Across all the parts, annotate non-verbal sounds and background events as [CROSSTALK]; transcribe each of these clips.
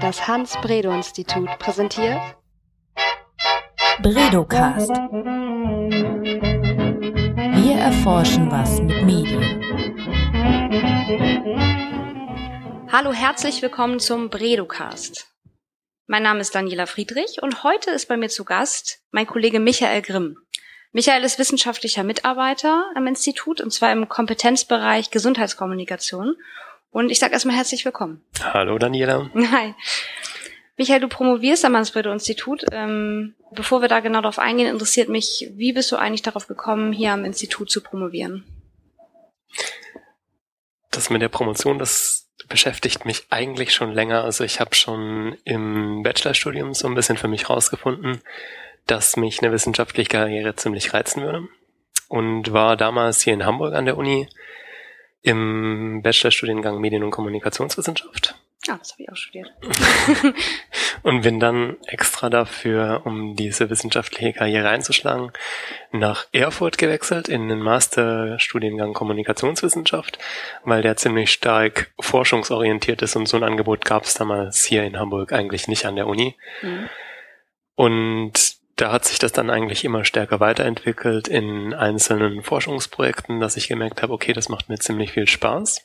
Das Hans-Bredow-Institut präsentiert Bredocast. Wir erforschen was mit Medien. Hallo, herzlich willkommen zum Bredocast. Mein Name ist Daniela Friedrich und heute ist bei mir zu Gast mein Kollege Michael Grimm. Michael ist wissenschaftlicher Mitarbeiter am Institut und zwar im Kompetenzbereich Gesundheitskommunikation. Und ich sage erstmal herzlich willkommen. Hallo Daniela. [LAUGHS] Hi. Michael, du promovierst am Mansbredo-Institut. Ähm, bevor wir da genau darauf eingehen, interessiert mich, wie bist du eigentlich darauf gekommen, hier am Institut zu promovieren? Das mit der Promotion, das beschäftigt mich eigentlich schon länger. Also ich habe schon im Bachelorstudium so ein bisschen für mich rausgefunden, dass mich eine wissenschaftliche Karriere ziemlich reizen würde. Und war damals hier in Hamburg an der Uni im Bachelorstudiengang Medien- und Kommunikationswissenschaft. Ah, das habe ich auch studiert. [LAUGHS] und bin dann extra dafür, um diese wissenschaftliche Karriere einzuschlagen, nach Erfurt gewechselt in den Masterstudiengang Kommunikationswissenschaft, weil der ziemlich stark forschungsorientiert ist und so ein Angebot gab es damals hier in Hamburg eigentlich nicht an der Uni. Mhm. Und da hat sich das dann eigentlich immer stärker weiterentwickelt in einzelnen Forschungsprojekten, dass ich gemerkt habe, okay, das macht mir ziemlich viel Spaß,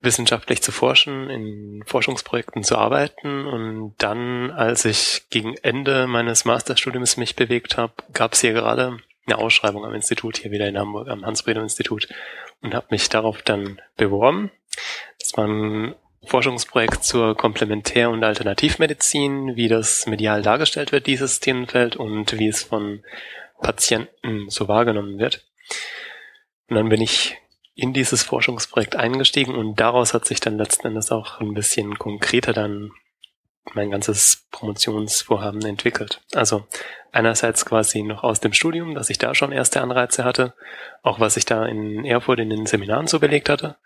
wissenschaftlich zu forschen, in Forschungsprojekten zu arbeiten. Und dann, als ich gegen Ende meines Masterstudiums mich bewegt habe, gab es hier gerade eine Ausschreibung am Institut, hier wieder in Hamburg, am Hans-Bredow-Institut und habe mich darauf dann beworben. Das war ein Forschungsprojekt zur Komplementär- und Alternativmedizin, wie das medial dargestellt wird, dieses Themenfeld, und wie es von Patienten so wahrgenommen wird. Und dann bin ich in dieses Forschungsprojekt eingestiegen und daraus hat sich dann letzten Endes auch ein bisschen konkreter dann mein ganzes Promotionsvorhaben entwickelt. Also einerseits quasi noch aus dem Studium, dass ich da schon erste Anreize hatte, auch was ich da in Erfurt in den Seminaren so belegt hatte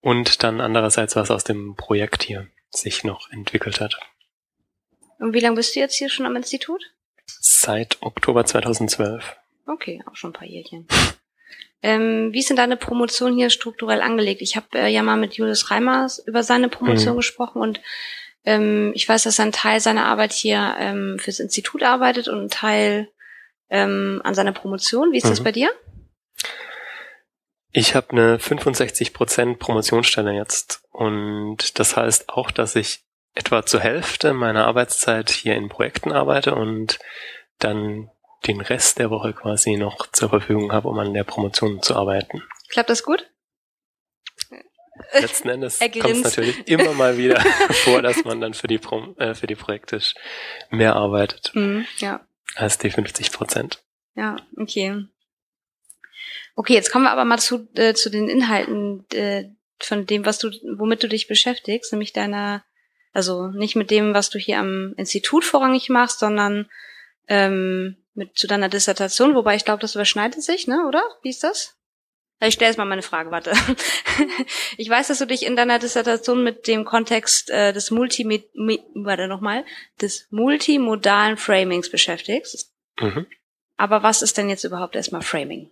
und dann andererseits was aus dem Projekt hier sich noch entwickelt hat. Und wie lange bist du jetzt hier schon am Institut? Seit Oktober 2012. Okay, auch schon ein paar Jährchen. [LAUGHS] Ähm, wie ist denn deine Promotion hier strukturell angelegt? Ich habe äh, ja mal mit Julius Reimers über seine Promotion mhm. gesprochen und ähm, ich weiß, dass er einen Teil seiner Arbeit hier ähm, fürs Institut arbeitet und einen Teil ähm, an seiner Promotion. Wie ist mhm. das bei dir? Ich habe eine 65% Promotionsstelle jetzt und das heißt auch, dass ich etwa zur Hälfte meiner Arbeitszeit hier in Projekten arbeite und dann den Rest der Woche quasi noch zur Verfügung habe, um an der Promotion zu arbeiten. Klappt das gut? Letzten Endes kommt es natürlich immer mal wieder [LAUGHS] vor, dass man dann für die, Pro äh, für die Projekte mehr arbeitet mm, ja. als die 50 Prozent. Ja, okay. Okay, jetzt kommen wir aber mal zu, äh, zu den Inhalten äh, von dem, was du, womit du dich beschäftigst, nämlich deiner, also nicht mit dem, was du hier am Institut vorrangig machst, sondern ähm, mit zu deiner Dissertation, wobei ich glaube, das überschneidet sich, ne, oder? Wie ist das? Ich stelle jetzt mal meine Frage, warte. [LAUGHS] ich weiß, dass du dich in deiner Dissertation mit dem Kontext äh, des Multimed warte nochmal, des multimodalen Framings beschäftigst. Mhm. Aber was ist denn jetzt überhaupt erstmal Framing?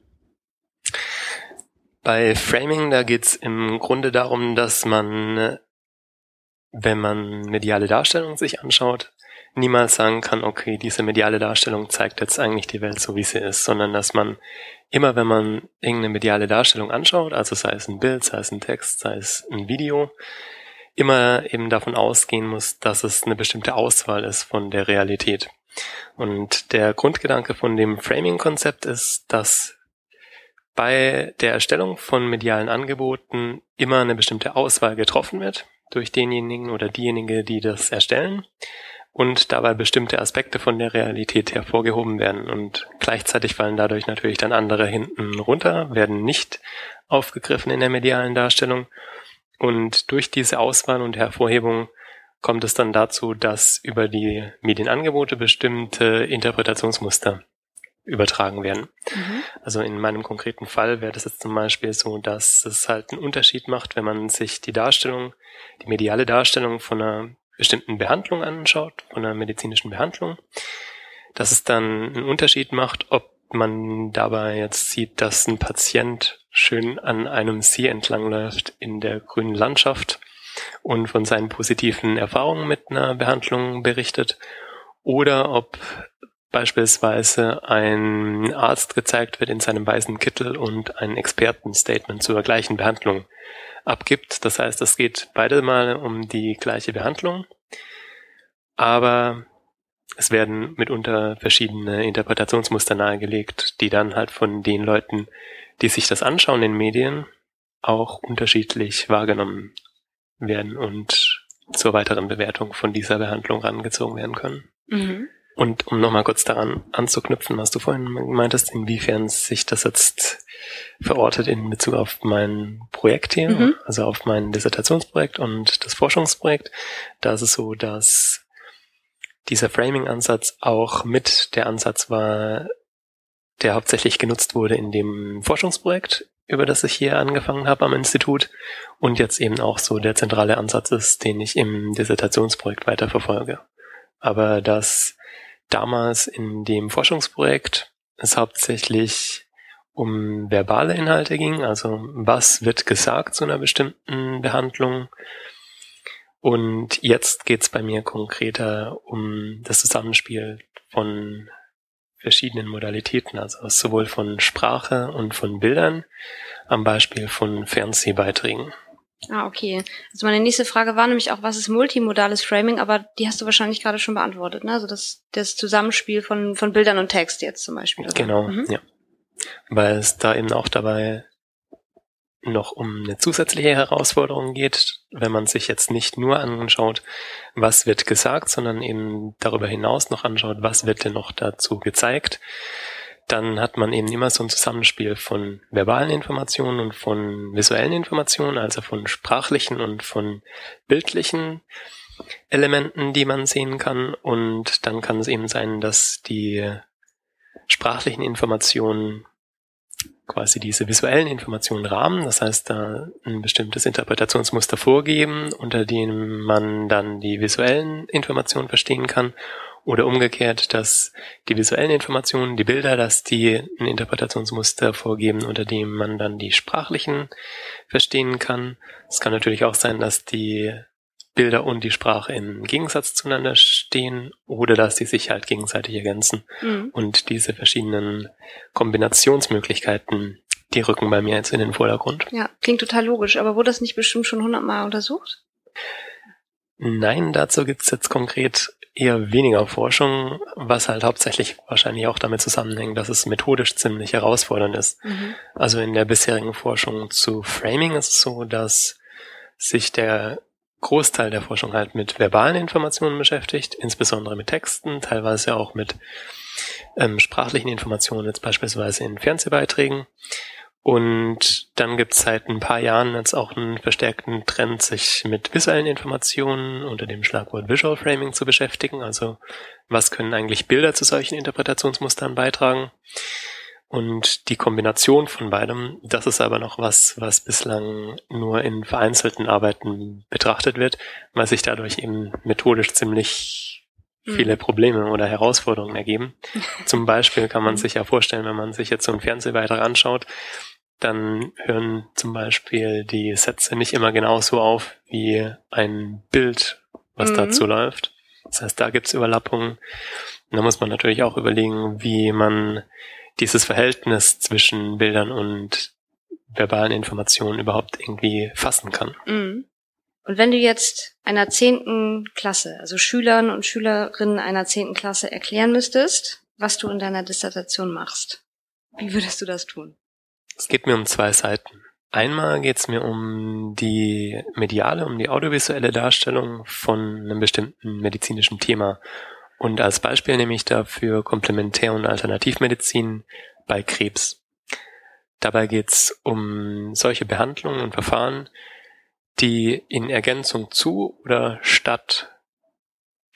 Bei Framing, da geht's im Grunde darum, dass man, wenn man mediale Darstellung sich anschaut, niemals sagen kann, okay, diese mediale Darstellung zeigt jetzt eigentlich die Welt so, wie sie ist, sondern dass man immer, wenn man irgendeine mediale Darstellung anschaut, also sei es ein Bild, sei es ein Text, sei es ein Video, immer eben davon ausgehen muss, dass es eine bestimmte Auswahl ist von der Realität. Und der Grundgedanke von dem Framing-Konzept ist, dass bei der Erstellung von medialen Angeboten immer eine bestimmte Auswahl getroffen wird durch denjenigen oder diejenige, die das erstellen und dabei bestimmte Aspekte von der Realität hervorgehoben werden. Und gleichzeitig fallen dadurch natürlich dann andere hinten runter, werden nicht aufgegriffen in der medialen Darstellung. Und durch diese Auswahl und Hervorhebung kommt es dann dazu, dass über die Medienangebote bestimmte Interpretationsmuster übertragen werden. Mhm. Also in meinem konkreten Fall wäre das jetzt zum Beispiel so, dass es halt einen Unterschied macht, wenn man sich die Darstellung, die mediale Darstellung von einer bestimmten Behandlung anschaut, von einer medizinischen Behandlung, dass es dann einen Unterschied macht, ob man dabei jetzt sieht, dass ein Patient schön an einem See entlangläuft in der grünen Landschaft und von seinen positiven Erfahrungen mit einer Behandlung berichtet oder ob beispielsweise ein Arzt gezeigt wird in seinem weißen Kittel und ein Expertenstatement zur gleichen Behandlung abgibt. Das heißt, es geht beide mal um die gleiche Behandlung, aber es werden mitunter verschiedene Interpretationsmuster nahegelegt, die dann halt von den Leuten, die sich das anschauen in Medien, auch unterschiedlich wahrgenommen werden und zur weiteren Bewertung von dieser Behandlung rangezogen werden können. Mhm. Und um nochmal kurz daran anzuknüpfen, was du vorhin meintest, inwiefern sich das jetzt verortet in Bezug auf mein Projekt hier, mhm. also auf mein Dissertationsprojekt und das Forschungsprojekt, da ist es so, dass dieser Framing-Ansatz auch mit der Ansatz war, der hauptsächlich genutzt wurde in dem Forschungsprojekt, über das ich hier angefangen habe am Institut und jetzt eben auch so der zentrale Ansatz ist, den ich im Dissertationsprojekt weiterverfolge. Aber das damals in dem Forschungsprojekt es hauptsächlich um verbale Inhalte ging, also was wird gesagt zu einer bestimmten Behandlung. Und jetzt geht's bei mir konkreter um das Zusammenspiel von verschiedenen Modalitäten, also sowohl von Sprache und von Bildern, am Beispiel von Fernsehbeiträgen. Ah, okay. Also meine nächste Frage war nämlich auch, was ist multimodales Framing, aber die hast du wahrscheinlich gerade schon beantwortet, ne? Also das, das Zusammenspiel von, von Bildern und Text jetzt zum Beispiel. Oder? Genau, mhm. ja. Weil es da eben auch dabei noch um eine zusätzliche Herausforderung geht, wenn man sich jetzt nicht nur anschaut, was wird gesagt, sondern eben darüber hinaus noch anschaut, was wird denn noch dazu gezeigt dann hat man eben immer so ein Zusammenspiel von verbalen Informationen und von visuellen Informationen, also von sprachlichen und von bildlichen Elementen, die man sehen kann. Und dann kann es eben sein, dass die sprachlichen Informationen quasi diese visuellen Informationen rahmen, das heißt, da ein bestimmtes Interpretationsmuster vorgeben, unter dem man dann die visuellen Informationen verstehen kann oder umgekehrt, dass die visuellen Informationen, die Bilder, dass die ein Interpretationsmuster vorgeben, unter dem man dann die sprachlichen verstehen kann. Es kann natürlich auch sein, dass die Bilder und die Sprache im Gegensatz zueinander stehen oder dass die sich halt gegenseitig ergänzen. Mhm. Und diese verschiedenen Kombinationsmöglichkeiten, die rücken bei mir jetzt in den Vordergrund. Ja, klingt total logisch, aber wurde das nicht bestimmt schon hundertmal untersucht? Nein, dazu gibt's jetzt konkret eher weniger Forschung, was halt hauptsächlich wahrscheinlich auch damit zusammenhängt, dass es methodisch ziemlich herausfordernd ist. Mhm. Also in der bisherigen Forschung zu Framing ist es so, dass sich der Großteil der Forschung halt mit verbalen Informationen beschäftigt, insbesondere mit Texten, teilweise auch mit ähm, sprachlichen Informationen, jetzt beispielsweise in Fernsehbeiträgen. Und dann gibt es seit ein paar Jahren jetzt auch einen verstärkten Trend, sich mit visuellen Informationen unter dem Schlagwort Visual Framing zu beschäftigen. Also was können eigentlich Bilder zu solchen Interpretationsmustern beitragen? Und die Kombination von beidem, das ist aber noch was, was bislang nur in vereinzelten Arbeiten betrachtet wird, weil sich dadurch eben methodisch ziemlich hm. viele Probleme oder Herausforderungen ergeben. [LAUGHS] Zum Beispiel kann man hm. sich ja vorstellen, wenn man sich jetzt so einen Fernsehbeitrag anschaut, dann hören zum Beispiel die Sätze nicht immer genauso auf wie ein Bild, was mhm. dazu läuft. Das heißt, da gibt's Überlappungen. Und da muss man natürlich auch überlegen, wie man dieses Verhältnis zwischen Bildern und verbalen Informationen überhaupt irgendwie fassen kann. Mhm. Und wenn du jetzt einer zehnten Klasse, also Schülern und Schülerinnen einer zehnten Klasse erklären müsstest, was du in deiner Dissertation machst, wie würdest du das tun? Es geht mir um zwei Seiten. Einmal geht es mir um die mediale, um die audiovisuelle Darstellung von einem bestimmten medizinischen Thema. Und als Beispiel nehme ich dafür Komplementär- und Alternativmedizin bei Krebs. Dabei geht es um solche Behandlungen und Verfahren, die in Ergänzung zu oder statt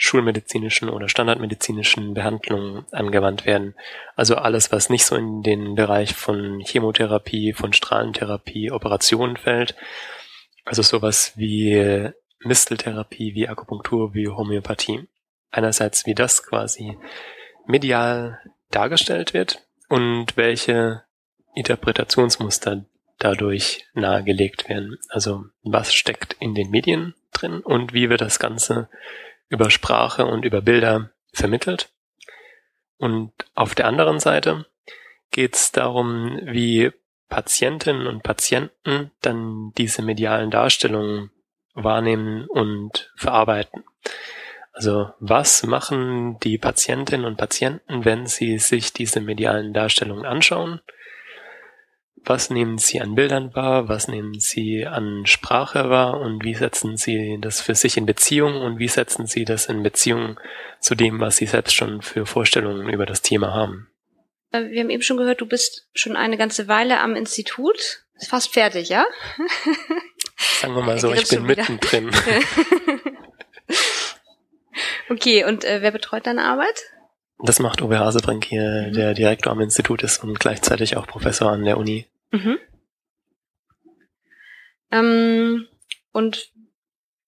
schulmedizinischen oder standardmedizinischen Behandlungen angewandt werden. Also alles, was nicht so in den Bereich von Chemotherapie, von Strahlentherapie, Operationen fällt. Also sowas wie Misteltherapie, wie Akupunktur, wie Homöopathie. Einerseits, wie das quasi medial dargestellt wird und welche Interpretationsmuster dadurch nahegelegt werden. Also was steckt in den Medien drin und wie wird das Ganze über Sprache und über Bilder vermittelt. Und auf der anderen Seite geht es darum, wie Patientinnen und Patienten dann diese medialen Darstellungen wahrnehmen und verarbeiten. Also was machen die Patientinnen und Patienten, wenn sie sich diese medialen Darstellungen anschauen? Was nehmen sie an Bildern wahr? Was nehmen sie an Sprache wahr? Und wie setzen sie das für sich in Beziehung? Und wie setzen sie das in Beziehung zu dem, was sie selbst schon für Vorstellungen über das Thema haben? Äh, wir haben eben schon gehört, du bist schon eine ganze Weile am Institut. Ist fast fertig, ja? [LAUGHS] Sagen wir mal so, ich bin mittendrin. [LAUGHS] okay, und äh, wer betreut deine Arbeit? Das macht Uwe Hasebrink hier, mhm. der Direktor am Institut ist und gleichzeitig auch Professor an der Uni. Mhm. Ähm, und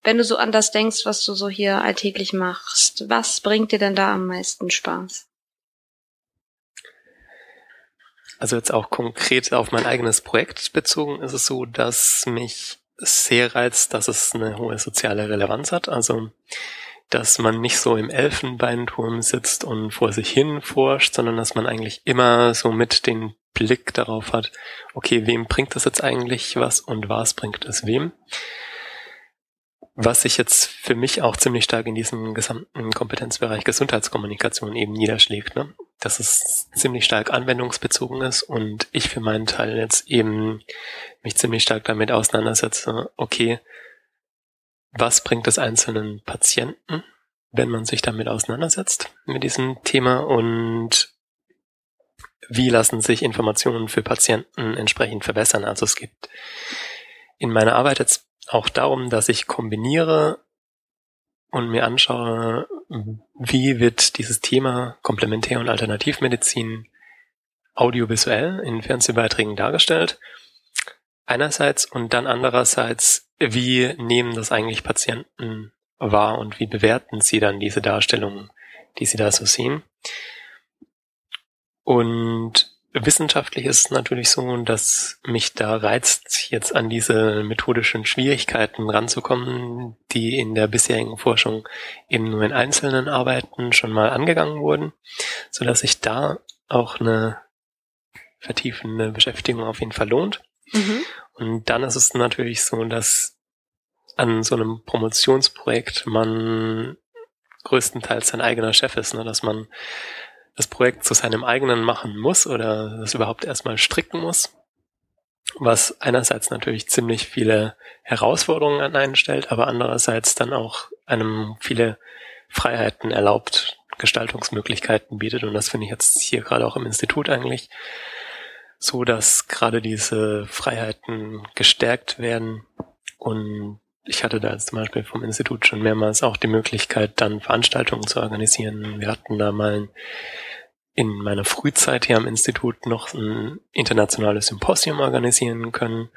wenn du so an das denkst, was du so hier alltäglich machst, was bringt dir denn da am meisten Spaß? Also jetzt auch konkret auf mein eigenes Projekt bezogen ist es so, dass mich sehr reizt, dass es eine hohe soziale Relevanz hat. Also dass man nicht so im Elfenbeinturm sitzt und vor sich hin forscht, sondern dass man eigentlich immer so mit den Blick darauf hat, okay, wem bringt das jetzt eigentlich was und was bringt es wem? Was sich jetzt für mich auch ziemlich stark in diesem gesamten Kompetenzbereich Gesundheitskommunikation eben niederschlägt, ne? dass es ziemlich stark anwendungsbezogen ist und ich für meinen Teil jetzt eben mich ziemlich stark damit auseinandersetze, okay, was bringt es einzelnen Patienten, wenn man sich damit auseinandersetzt mit diesem Thema und wie lassen sich Informationen für Patienten entsprechend verbessern. Also es gibt in meiner Arbeit jetzt auch darum, dass ich kombiniere und mir anschaue, wie wird dieses Thema Komplementär- und Alternativmedizin audiovisuell in Fernsehbeiträgen dargestellt. Einerseits und dann andererseits wie nehmen das eigentlich Patienten wahr und wie bewerten sie dann diese Darstellungen, die sie da so sehen? Und wissenschaftlich ist es natürlich so, dass mich da reizt, jetzt an diese methodischen Schwierigkeiten ranzukommen, die in der bisherigen Forschung eben nur in einzelnen Arbeiten schon mal angegangen wurden, so dass sich da auch eine vertiefende Beschäftigung auf jeden Fall lohnt. Mhm. Und dann ist es natürlich so, dass an so einem Promotionsprojekt man größtenteils sein eigener Chef ist, ne? dass man das Projekt zu seinem eigenen machen muss oder das überhaupt erstmal stricken muss, was einerseits natürlich ziemlich viele Herausforderungen an einen stellt, aber andererseits dann auch einem viele Freiheiten erlaubt, Gestaltungsmöglichkeiten bietet und das finde ich jetzt hier gerade auch im Institut eigentlich so, dass gerade diese Freiheiten gestärkt werden. Und ich hatte da jetzt zum Beispiel vom Institut schon mehrmals auch die Möglichkeit, dann Veranstaltungen zu organisieren. Wir hatten da mal in meiner Frühzeit hier am Institut noch ein internationales Symposium organisieren können,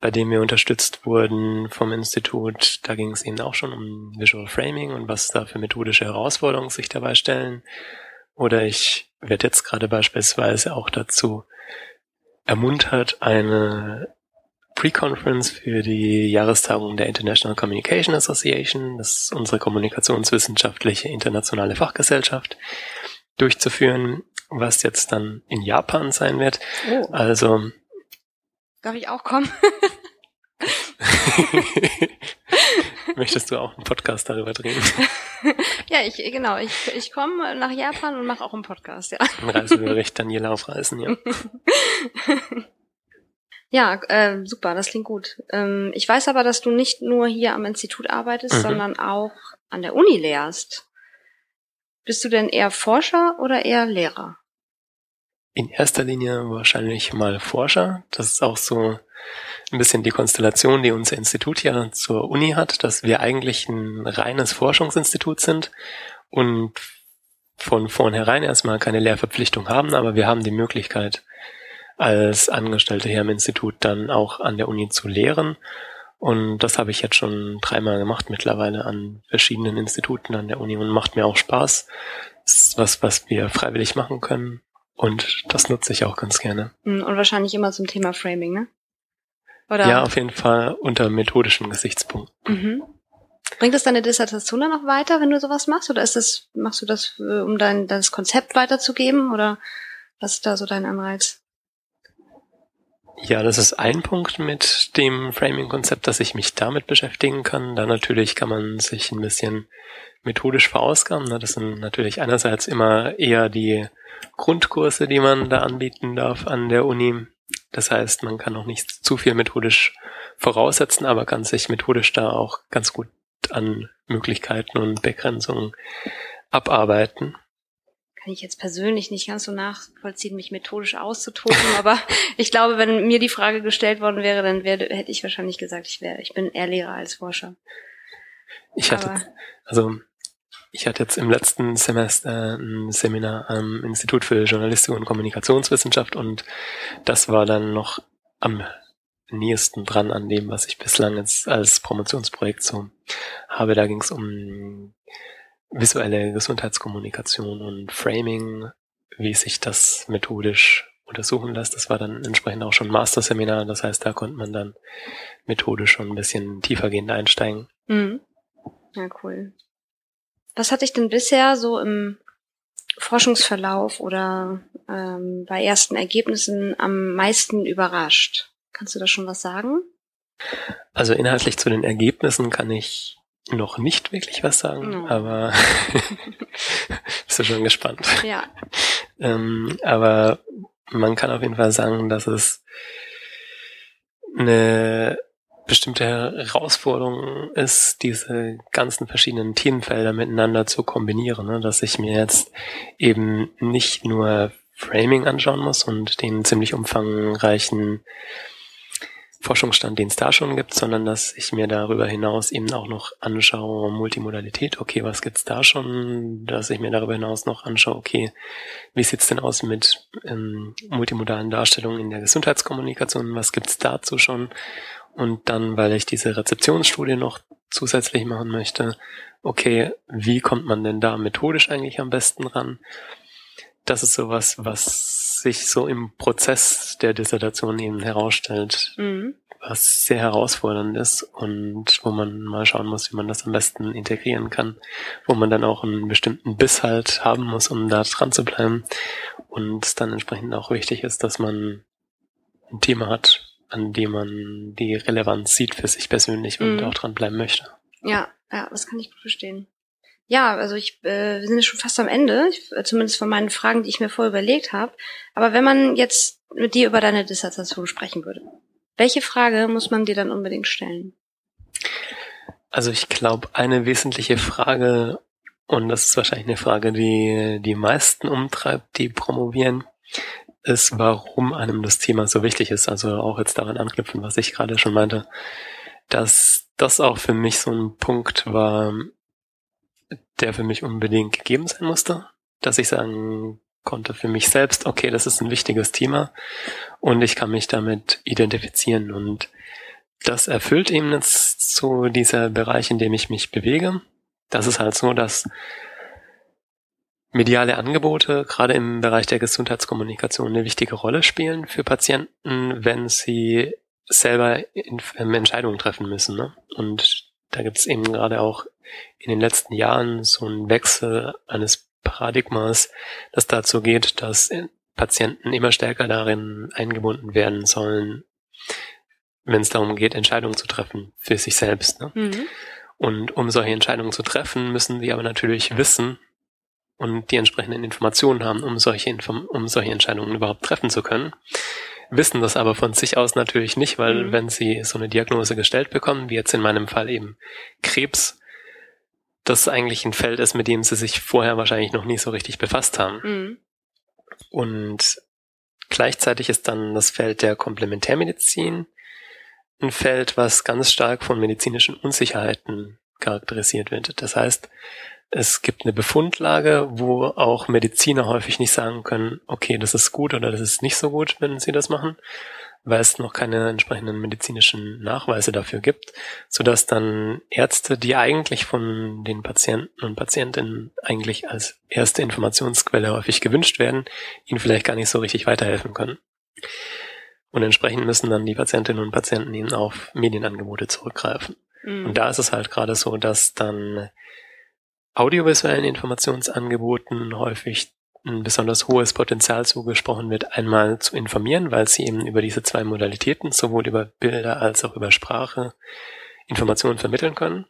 bei dem wir unterstützt wurden vom Institut. Da ging es eben auch schon um Visual Framing und was da für methodische Herausforderungen sich dabei stellen. Oder ich werde jetzt gerade beispielsweise auch dazu ermuntert, eine Pre-Conference für die Jahrestagung der International Communication Association, das ist unsere kommunikationswissenschaftliche internationale Fachgesellschaft, durchzuführen, was jetzt dann in Japan sein wird. Oh. Also. Darf ich auch kommen? [LAUGHS] Möchtest du auch einen Podcast darüber drehen? [LAUGHS] ja, ich genau. Ich, ich komme nach Japan und mache auch einen Podcast, ja. Ein Reisebericht Daniela auf Reisen, ja. [LAUGHS] ja, äh, super, das klingt gut. Ähm, ich weiß aber, dass du nicht nur hier am Institut arbeitest, mhm. sondern auch an der Uni lehrst. Bist du denn eher Forscher oder eher Lehrer? In erster Linie wahrscheinlich mal Forscher. Das ist auch so ein bisschen die Konstellation, die unser Institut ja zur Uni hat, dass wir eigentlich ein reines Forschungsinstitut sind und von vornherein erstmal keine Lehrverpflichtung haben, aber wir haben die Möglichkeit, als Angestellte hier am Institut dann auch an der Uni zu lehren. Und das habe ich jetzt schon dreimal gemacht mittlerweile an verschiedenen Instituten an der Uni und macht mir auch Spaß. Das ist was, was wir freiwillig machen können. Und das nutze ich auch ganz gerne. Und wahrscheinlich immer zum Thema Framing, ne? Oder? Ja, auf jeden Fall unter methodischen Gesichtspunkten. Mhm. Bringt das deine Dissertation dann noch weiter, wenn du sowas machst? Oder ist das, machst du das, äh, um dein, das Konzept weiterzugeben? Oder was ist da so dein Anreiz? Ja, das ist ein Punkt mit dem Framing-Konzept, dass ich mich damit beschäftigen kann. Da natürlich kann man sich ein bisschen methodisch verausgaben. Ne? Das sind natürlich einerseits immer eher die Grundkurse, die man da anbieten darf an der Uni. Das heißt, man kann auch nicht zu viel methodisch voraussetzen, aber kann sich methodisch da auch ganz gut an Möglichkeiten und Begrenzungen abarbeiten. Kann ich jetzt persönlich nicht ganz so nachvollziehen, mich methodisch auszutoben, [LAUGHS] aber ich glaube, wenn mir die Frage gestellt worden wäre, dann wäre, hätte ich wahrscheinlich gesagt, ich wäre, ich bin eher Lehrer als Forscher. Ich hatte, also ich hatte jetzt im letzten Semester ein Seminar am Institut für Journalistik und Kommunikationswissenschaft und das war dann noch am nächsten dran an dem, was ich bislang jetzt als Promotionsprojekt so habe. Da ging es um visuelle Gesundheitskommunikation und Framing, wie sich das methodisch untersuchen lässt. Das war dann entsprechend auch schon Master-Seminar. Das heißt, da konnte man dann methodisch schon ein bisschen tiefergehend einsteigen. Mhm. Ja, cool. Was hat dich denn bisher so im Forschungsverlauf oder ähm, bei ersten Ergebnissen am meisten überrascht? Kannst du da schon was sagen? Also inhaltlich zu den Ergebnissen kann ich noch nicht wirklich was sagen, no. aber [LAUGHS] bist du schon gespannt. Ja. ähm, aber man kann auf jeden Fall sagen, dass es eine bestimmte Herausforderung ist, diese ganzen verschiedenen Themenfelder miteinander zu kombinieren, ne? dass ich mir jetzt eben nicht nur Framing anschauen muss und den ziemlich umfangreichen Forschungsstand, den es da schon gibt, sondern dass ich mir darüber hinaus eben auch noch anschaue, Multimodalität, okay, was gibt's da schon, dass ich mir darüber hinaus noch anschaue, okay, wie sieht's denn aus mit ähm, multimodalen Darstellungen in der Gesundheitskommunikation, was gibt's dazu schon? Und dann, weil ich diese Rezeptionsstudie noch zusätzlich machen möchte, okay, wie kommt man denn da methodisch eigentlich am besten ran? Das ist sowas, was sich so im Prozess der Dissertation eben herausstellt, mhm. was sehr herausfordernd ist und wo man mal schauen muss, wie man das am besten integrieren kann, wo man dann auch einen bestimmten Biss halt haben muss, um da dran zu bleiben und dann entsprechend auch wichtig ist, dass man ein Thema hat, an dem man die Relevanz sieht für sich persönlich und mhm. auch dranbleiben möchte. Ja, ja, das kann ich gut verstehen. Ja, also ich, äh, wir sind schon fast am Ende, äh, zumindest von meinen Fragen, die ich mir vorher überlegt habe. Aber wenn man jetzt mit dir über deine Dissertation sprechen würde, welche Frage muss man dir dann unbedingt stellen? Also ich glaube, eine wesentliche Frage, und das ist wahrscheinlich eine Frage, die die meisten umtreibt, die promovieren, ist, warum einem das Thema so wichtig ist. Also auch jetzt daran anknüpfen, was ich gerade schon meinte, dass das auch für mich so ein Punkt war, der für mich unbedingt gegeben sein musste, dass ich sagen konnte für mich selbst, okay, das ist ein wichtiges Thema und ich kann mich damit identifizieren und das erfüllt eben jetzt so dieser Bereich, in dem ich mich bewege. Das ist halt so, dass mediale Angebote gerade im Bereich der Gesundheitskommunikation eine wichtige Rolle spielen für Patienten, wenn sie selber ähm, Entscheidungen treffen müssen. Ne? Und da gibt es eben gerade auch in den letzten Jahren so einen Wechsel eines Paradigmas, das dazu geht, dass Patienten immer stärker darin eingebunden werden sollen, wenn es darum geht, Entscheidungen zu treffen für sich selbst. Ne? Mhm. Und um solche Entscheidungen zu treffen, müssen sie aber natürlich wissen, und die entsprechenden Informationen haben, um solche, Inform um solche Entscheidungen überhaupt treffen zu können. Wissen das aber von sich aus natürlich nicht, weil mhm. wenn sie so eine Diagnose gestellt bekommen, wie jetzt in meinem Fall eben Krebs, das eigentlich ein Feld ist, mit dem sie sich vorher wahrscheinlich noch nie so richtig befasst haben. Mhm. Und gleichzeitig ist dann das Feld der Komplementärmedizin ein Feld, was ganz stark von medizinischen Unsicherheiten charakterisiert wird. Das heißt, es gibt eine Befundlage, wo auch Mediziner häufig nicht sagen können, okay, das ist gut oder das ist nicht so gut, wenn sie das machen, weil es noch keine entsprechenden medizinischen Nachweise dafür gibt, sodass dann Ärzte, die eigentlich von den Patienten und Patientinnen eigentlich als erste Informationsquelle häufig gewünscht werden, ihnen vielleicht gar nicht so richtig weiterhelfen können. Und entsprechend müssen dann die Patientinnen und Patienten ihnen auf Medienangebote zurückgreifen. Mhm. Und da ist es halt gerade so, dass dann audiovisuellen Informationsangeboten häufig ein besonders hohes Potenzial zugesprochen wird, einmal zu informieren, weil sie eben über diese zwei Modalitäten, sowohl über Bilder als auch über Sprache, Informationen vermitteln können,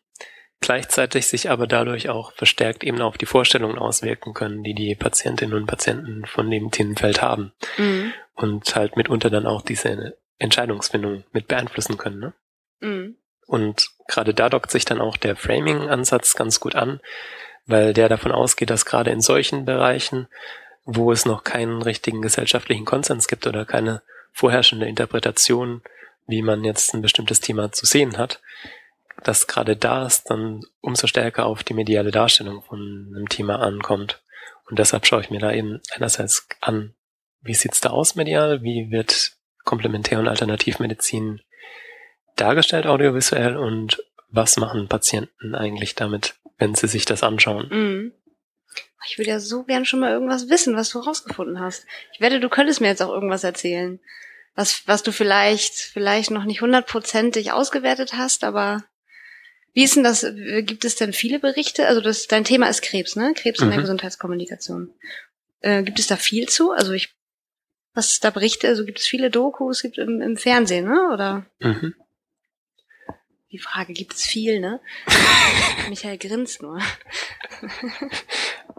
gleichzeitig sich aber dadurch auch verstärkt eben auf die Vorstellungen auswirken können, die die Patientinnen und Patienten von dem Themenfeld haben mhm. und halt mitunter dann auch diese Entscheidungsfindung mit beeinflussen können. Ne? Mhm. Und gerade da dockt sich dann auch der Framing-Ansatz ganz gut an, weil der davon ausgeht, dass gerade in solchen Bereichen, wo es noch keinen richtigen gesellschaftlichen Konsens gibt oder keine vorherrschende Interpretation, wie man jetzt ein bestimmtes Thema zu sehen hat, dass gerade da es dann umso stärker auf die mediale Darstellung von einem Thema ankommt. Und deshalb schaue ich mir da eben einerseits an, wie sieht's da aus medial, wie wird Komplementär- und Alternativmedizin dargestellt audiovisuell und was machen Patienten eigentlich damit, wenn sie sich das anschauen? Mhm. Ich würde ja so gern schon mal irgendwas wissen, was du rausgefunden hast. Ich wette, du könntest mir jetzt auch irgendwas erzählen, was, was du vielleicht, vielleicht noch nicht hundertprozentig ausgewertet hast, aber wie ist denn das? Gibt es denn viele Berichte? Also das, dein Thema ist Krebs, ne? Krebs in der mhm. Gesundheitskommunikation. Äh, gibt es da viel zu? Also ich, was da Berichte? Also gibt es viele Dokus, gibt im, im Fernsehen, ne? Oder? Mhm. Die Frage gibt es viel, ne? [LAUGHS] Michael grinst nur.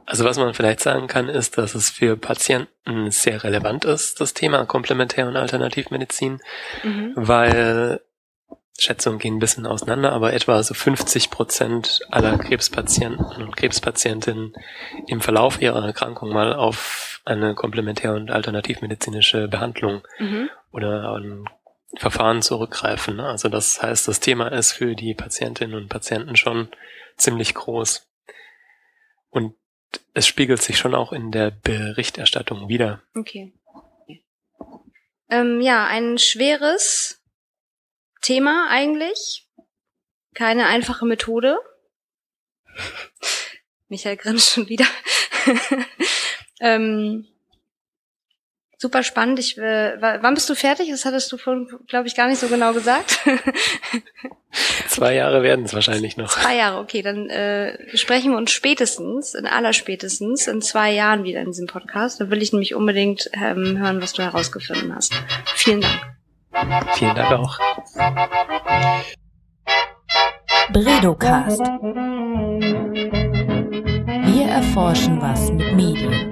also was man vielleicht sagen kann, ist, dass es für Patienten sehr relevant ist, das Thema Komplementär- und Alternativmedizin, mhm. weil Schätzungen gehen ein bisschen auseinander, aber etwa so 50 Prozent aller Krebspatienten und Krebspatientinnen im Verlauf ihrer Erkrankung mal auf eine komplementär- und alternativmedizinische Behandlung mhm. oder ein Verfahren zurückgreifen. Also das heißt, das Thema ist für die Patientinnen und Patienten schon ziemlich groß. Und es spiegelt sich schon auch in der Berichterstattung wieder. Okay. Ähm, ja, ein schweres Thema eigentlich. Keine einfache Methode. [LAUGHS] Michael grinst schon wieder. [LAUGHS] ähm, super spannend. Ich, äh, wann bist du fertig? Das hattest du vorhin, glaube ich, gar nicht so genau gesagt. [LAUGHS] Zwei Jahre werden es wahrscheinlich noch. Zwei Jahre, okay. Dann äh, sprechen wir uns spätestens, in aller spätestens, in zwei Jahren wieder in diesem Podcast. Da will ich nämlich unbedingt ähm, hören, was du herausgefunden hast. Vielen Dank. Vielen Dank auch. Bredocast. Wir erforschen was mit Medien.